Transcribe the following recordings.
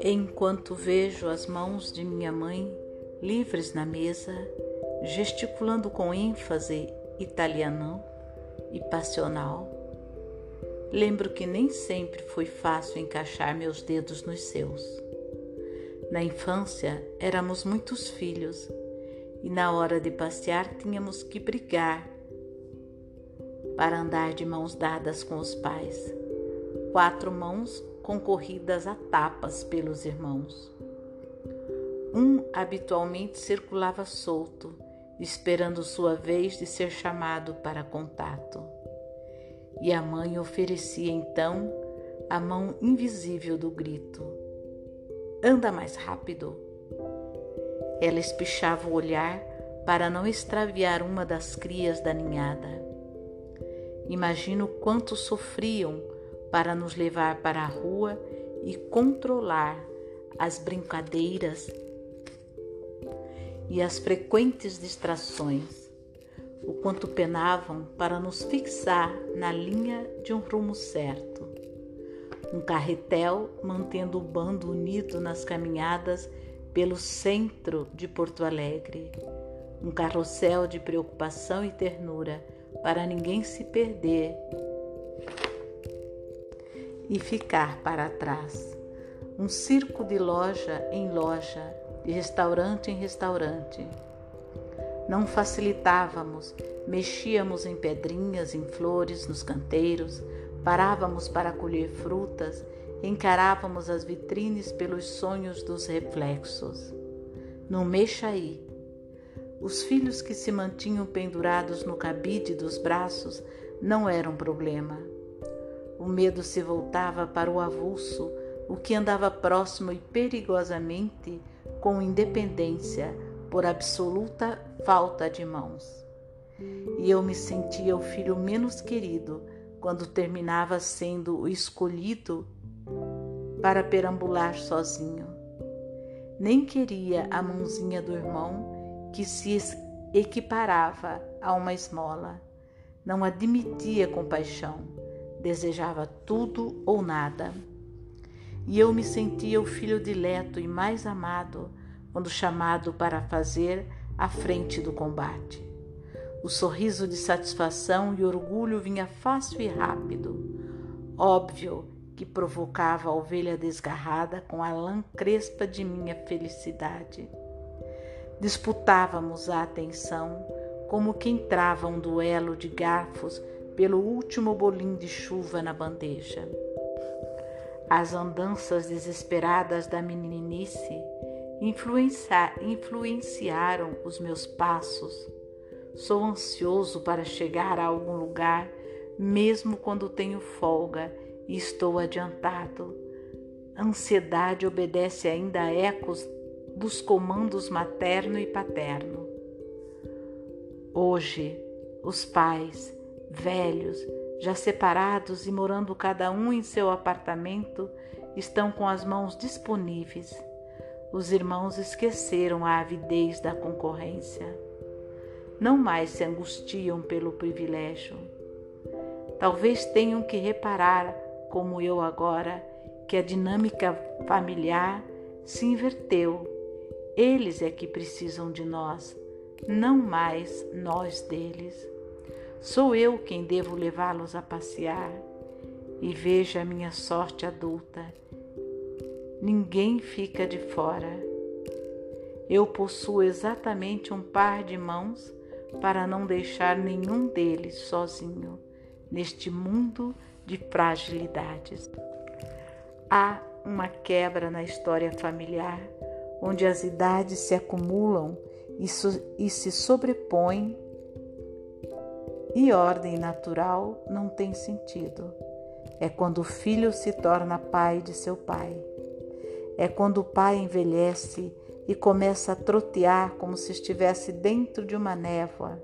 Enquanto vejo as mãos de minha mãe livres na mesa, gesticulando com ênfase italiano e passional, lembro que nem sempre foi fácil encaixar meus dedos nos seus. Na infância éramos muitos filhos e na hora de passear tínhamos que brigar para andar de mãos dadas com os pais. Quatro mãos concorridas a tapas pelos irmãos. Um habitualmente circulava solto, esperando sua vez de ser chamado para contato. E a mãe oferecia então a mão invisível do grito: Anda mais rápido! Ela espichava o olhar para não extraviar uma das crias da ninhada. Imagino quanto sofriam para nos levar para a rua e controlar as brincadeiras e as frequentes distrações, o quanto penavam para nos fixar na linha de um rumo certo. Um carretel mantendo o bando unido nas caminhadas pelo centro de Porto Alegre. Um carrossel de preocupação e ternura para ninguém se perder e ficar para trás. Um circo de loja em loja, de restaurante em restaurante. Não facilitávamos, mexíamos em pedrinhas, em flores, nos canteiros, parávamos para colher frutas, encarávamos as vitrines pelos sonhos dos reflexos. No Mexaí, os filhos que se mantinham pendurados no cabide dos braços não eram problema. O medo se voltava para o avulso, o que andava próximo e perigosamente com independência por absoluta falta de mãos. E eu me sentia o filho menos querido quando terminava sendo o escolhido para perambular sozinho. Nem queria a mãozinha do irmão que se equiparava a uma esmola. Não admitia compaixão desejava tudo ou nada. E eu me sentia o filho dileto e mais amado quando chamado para fazer a frente do combate. O sorriso de satisfação e orgulho vinha fácil e rápido. Óbvio que provocava a ovelha desgarrada com a lã crespa de minha felicidade. Disputávamos a atenção como quem trava um duelo de garfos pelo último bolim de chuva na bandeja. As andanças desesperadas da meninice influenciaram os meus passos. Sou ansioso para chegar a algum lugar, mesmo quando tenho folga e estou adiantado. Ansiedade obedece ainda a ecos dos comandos materno e paterno. Hoje, os pais velhos, já separados e morando cada um em seu apartamento, estão com as mãos disponíveis. Os irmãos esqueceram a avidez da concorrência. Não mais se angustiam pelo privilégio. Talvez tenham que reparar, como eu agora, que a dinâmica familiar se inverteu. Eles é que precisam de nós, não mais nós deles. Sou eu quem devo levá-los a passear e veja a minha sorte adulta. Ninguém fica de fora. Eu possuo exatamente um par de mãos para não deixar nenhum deles sozinho neste mundo de fragilidades. Há uma quebra na história familiar, onde as idades se acumulam e, se sobrepõem e ordem natural não tem sentido. É quando o filho se torna pai de seu pai. É quando o pai envelhece e começa a trotear como se estivesse dentro de uma névoa,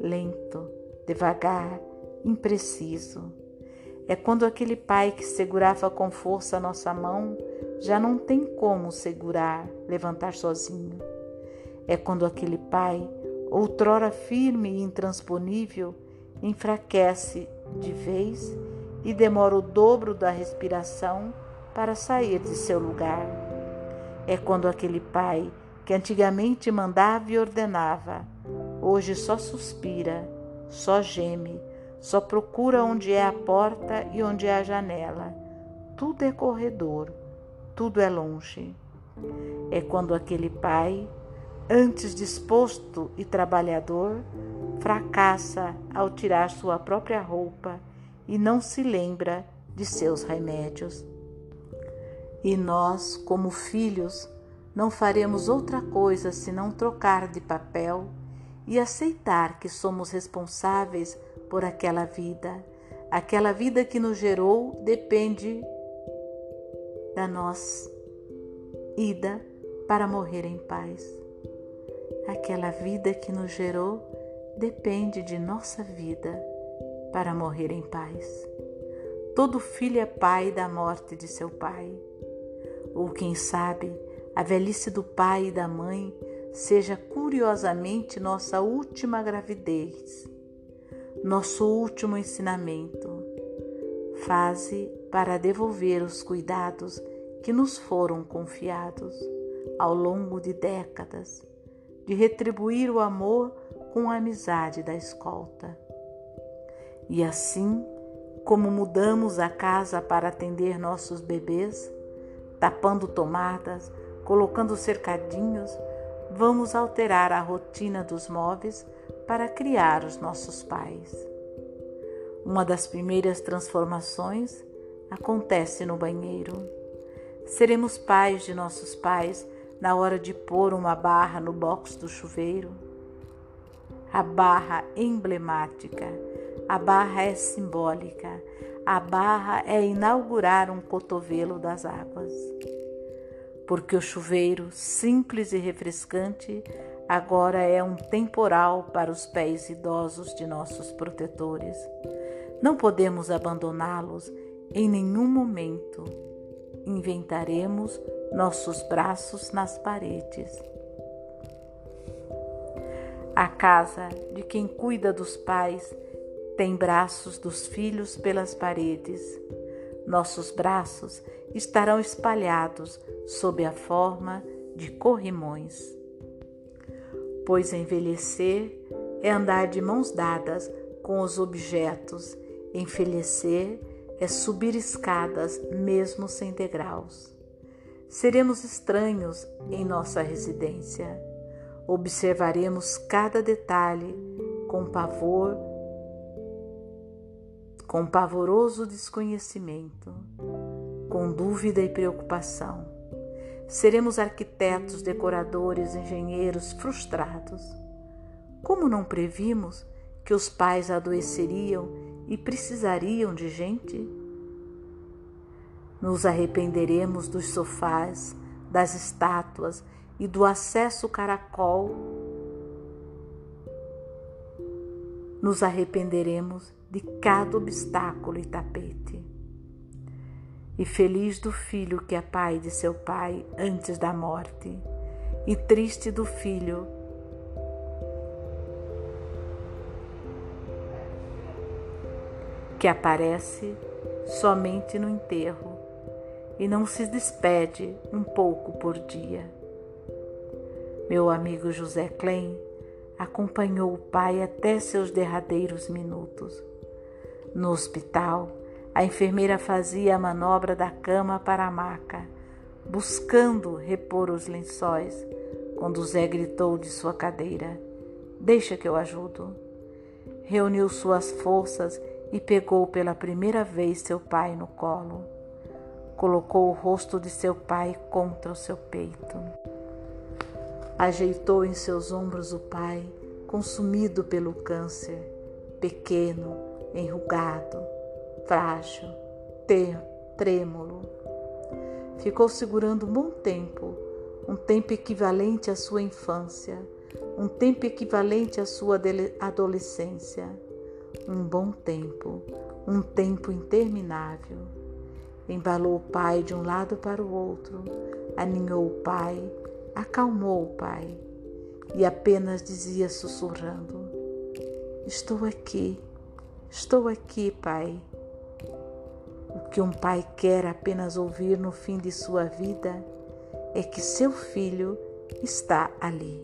lento, devagar, impreciso. É quando aquele pai que segurava com força a nossa mão já não tem como segurar, levantar sozinho. É quando aquele pai, outrora firme e intransponível, enfraquece de vez e demora o dobro da respiração para sair de seu lugar. É quando aquele pai que antigamente mandava e ordenava, hoje só suspira, só geme, só procura onde é a porta e onde é a janela. Tudo é corredor, tudo é longe. É quando aquele pai, antes disposto e trabalhador, fracassa ao tirar sua própria roupa e não se lembra de seus remédios. E nós, como filhos, não faremos outra coisa senão trocar de papel e aceitar que somos responsáveis por aquela vida. Aquela vida que nos gerou depende da nossa ida para morrer em paz. Aquela vida que nos gerou depende de nossa vida para morrer em paz. Todo filho é pai da morte de seu pai. Ou quem sabe, a velhice do pai e da mãe seja curiosamente nossa última gravidez, nosso último ensinamento, fase para devolver os cuidados que nos foram confiados ao longo de décadas, de retribuir o amor com a amizade da escolta. E assim, como mudamos a casa para atender nossos bebês, tapando tomadas, colocando cercadinhos, vamos alterar a rotina dos móveis para criar os nossos pais. Uma das primeiras transformações acontece no banheiro. Seremos pais de nossos pais na hora de pôr uma barra no box do chuveiro. A barra emblemática, a barra é simbólica, a barra é inaugurar um cotovelo das águas porque o chuveiro, simples e refrescante, agora é um temporal para os pés idosos de nossos protetores. Não podemos abandoná-los em nenhum momento. Inventaremos nossos braços nas paredes. A casa de quem cuida dos pais tem braços dos filhos pelas paredes. Nossos braços estarão espalhados sob a forma de corrimões. Pois envelhecer é andar de mãos dadas com os objetos, envelhecer é subir escadas mesmo sem degraus. Seremos estranhos em nossa residência. Observaremos cada detalhe com pavor, com pavoroso desconhecimento com dúvida e preocupação. Seremos arquitetos, decoradores, engenheiros frustrados. Como não previmos que os pais adoeceriam e precisariam de gente? Nos arrependeremos dos sofás, das estátuas e do acesso caracol. Nos arrependeremos de cada obstáculo e tapete e feliz do filho que é pai de seu pai antes da morte, e triste do filho que aparece somente no enterro e não se despede um pouco por dia. Meu amigo José Klein acompanhou o pai até seus derradeiros minutos. No hospital, a enfermeira fazia a manobra da cama para a maca, buscando repor os lençóis, quando Zé gritou de sua cadeira: Deixa que eu ajudo. Reuniu suas forças e pegou pela primeira vez seu pai no colo. Colocou o rosto de seu pai contra o seu peito. Ajeitou em seus ombros o pai, consumido pelo câncer, pequeno, enrugado frágil, trêmulo. Ficou segurando um bom tempo, um tempo equivalente à sua infância, um tempo equivalente à sua adolescência. Um bom tempo, um tempo interminável. Embalou o pai de um lado para o outro, aninhou o pai, acalmou o pai e apenas dizia sussurrando: Estou aqui, Estou aqui, Pai. O que um pai quer apenas ouvir no fim de sua vida é que seu filho está ali.